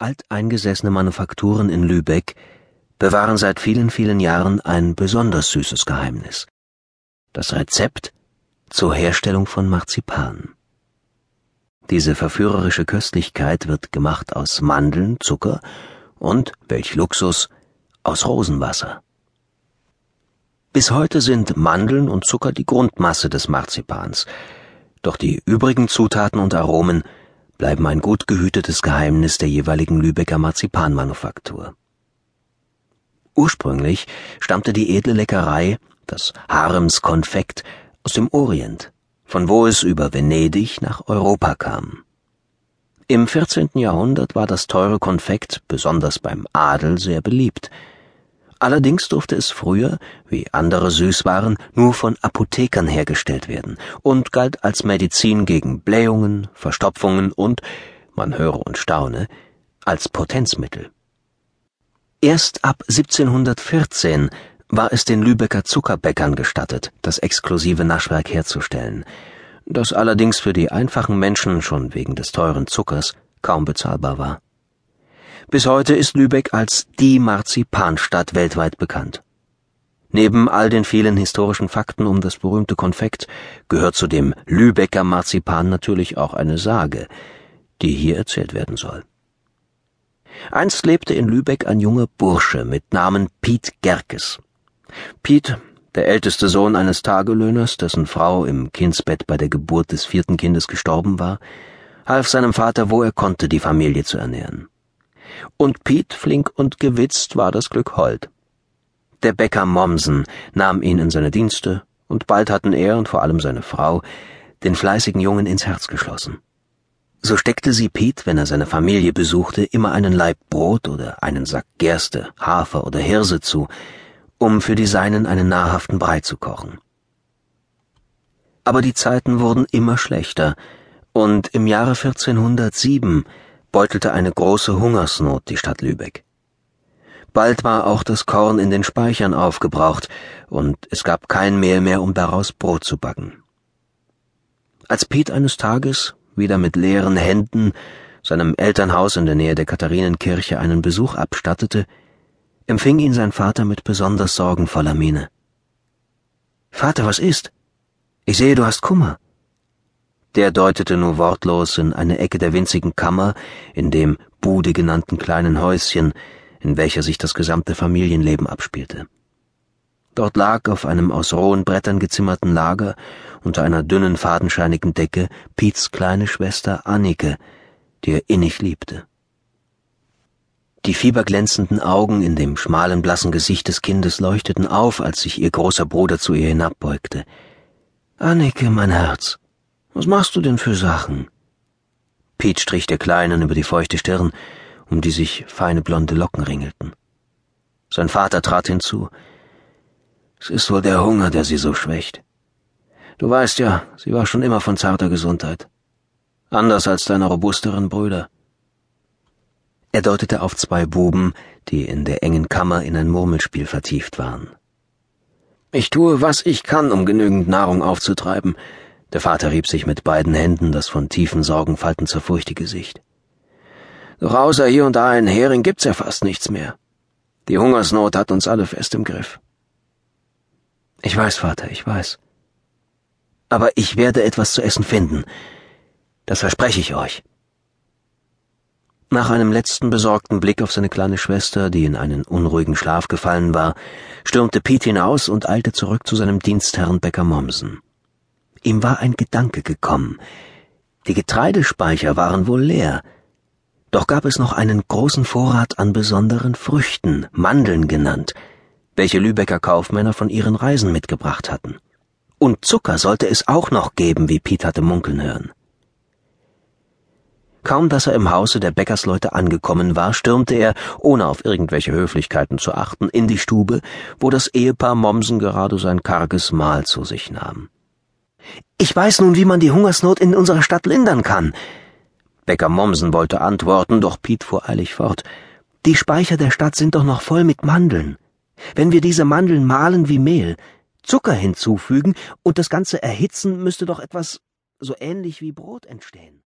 Alteingesessene Manufakturen in Lübeck bewahren seit vielen, vielen Jahren ein besonders süßes Geheimnis. Das Rezept zur Herstellung von Marzipan. Diese verführerische Köstlichkeit wird gemacht aus Mandeln, Zucker und, welch Luxus, aus Rosenwasser. Bis heute sind Mandeln und Zucker die Grundmasse des Marzipans, doch die übrigen Zutaten und Aromen bleiben ein gut gehütetes Geheimnis der jeweiligen Lübecker Marzipanmanufaktur. Ursprünglich stammte die edle Leckerei, das Haremskonfekt, aus dem Orient, von wo es über Venedig nach Europa kam. Im 14. Jahrhundert war das teure Konfekt besonders beim Adel sehr beliebt, Allerdings durfte es früher, wie andere Süßwaren, nur von Apothekern hergestellt werden und galt als Medizin gegen Blähungen, Verstopfungen und, man höre und staune, als Potenzmittel. Erst ab 1714 war es den Lübecker Zuckerbäckern gestattet, das exklusive Naschwerk herzustellen, das allerdings für die einfachen Menschen schon wegen des teuren Zuckers kaum bezahlbar war. Bis heute ist Lübeck als die Marzipanstadt weltweit bekannt. Neben all den vielen historischen Fakten um das berühmte Konfekt gehört zu dem Lübecker Marzipan natürlich auch eine Sage, die hier erzählt werden soll. Einst lebte in Lübeck ein junger Bursche mit Namen Piet Gerkes. Piet, der älteste Sohn eines Tagelöhners, dessen Frau im Kindsbett bei der Geburt des vierten Kindes gestorben war, half seinem Vater, wo er konnte, die Familie zu ernähren und Piet flink und gewitzt war das Glück hold. Der Bäcker Mommsen nahm ihn in seine Dienste, und bald hatten er und vor allem seine Frau den fleißigen Jungen ins Herz geschlossen. So steckte sie Piet, wenn er seine Familie besuchte, immer einen Laib Brot oder einen Sack Gerste, Hafer oder Hirse zu, um für die Seinen einen nahrhaften Brei zu kochen. Aber die Zeiten wurden immer schlechter, und im Jahre 1407 beutelte eine große Hungersnot die Stadt Lübeck. Bald war auch das Korn in den Speichern aufgebraucht, und es gab kein Mehl mehr, um daraus Brot zu backen. Als Piet eines Tages, wieder mit leeren Händen, seinem Elternhaus in der Nähe der Katharinenkirche einen Besuch abstattete, empfing ihn sein Vater mit besonders sorgenvoller Miene. Vater, was ist? Ich sehe, du hast Kummer. Der deutete nur wortlos in eine Ecke der winzigen Kammer, in dem Bude genannten kleinen Häuschen, in welcher sich das gesamte Familienleben abspielte. Dort lag auf einem aus rohen Brettern gezimmerten Lager unter einer dünnen fadenscheinigen Decke Piets kleine Schwester Annike, die er innig liebte. Die fieberglänzenden Augen in dem schmalen blassen Gesicht des Kindes leuchteten auf, als sich ihr großer Bruder zu ihr hinabbeugte. Annike, mein Herz, was machst du denn für Sachen? Pete strich der Kleinen über die feuchte Stirn, um die sich feine blonde Locken ringelten. Sein Vater trat hinzu. Es ist wohl der Hunger, der sie so schwächt. Du weißt ja, sie war schon immer von zarter Gesundheit. Anders als deine robusteren Brüder. Er deutete auf zwei Buben, die in der engen Kammer in ein Murmelspiel vertieft waren. Ich tue, was ich kann, um genügend Nahrung aufzutreiben, der Vater rieb sich mit beiden Händen das von tiefen Sorgenfalten zerfurchte Gesicht. Doch außer hier und da ein Hering gibt's ja fast nichts mehr. Die Hungersnot hat uns alle fest im Griff. Ich weiß, Vater, ich weiß. Aber ich werde etwas zu essen finden. Das verspreche ich euch. Nach einem letzten besorgten Blick auf seine kleine Schwester, die in einen unruhigen Schlaf gefallen war, stürmte Pete hinaus und eilte zurück zu seinem Dienstherrn Bäcker Mommsen. Ihm war ein Gedanke gekommen. Die Getreidespeicher waren wohl leer. Doch gab es noch einen großen Vorrat an besonderen Früchten, Mandeln genannt, welche Lübecker Kaufmänner von ihren Reisen mitgebracht hatten. Und Zucker sollte es auch noch geben, wie Piet hatte munkeln hören. Kaum dass er im Hause der Bäckersleute angekommen war, stürmte er, ohne auf irgendwelche Höflichkeiten zu achten, in die Stube, wo das Ehepaar Mommsen gerade sein karges Mahl zu sich nahm. Ich weiß nun, wie man die Hungersnot in unserer Stadt lindern kann. Bäcker Mommsen wollte antworten, doch Piet fuhr eilig fort. Die Speicher der Stadt sind doch noch voll mit Mandeln. Wenn wir diese Mandeln mahlen wie Mehl, Zucker hinzufügen und das Ganze erhitzen, müsste doch etwas so ähnlich wie Brot entstehen.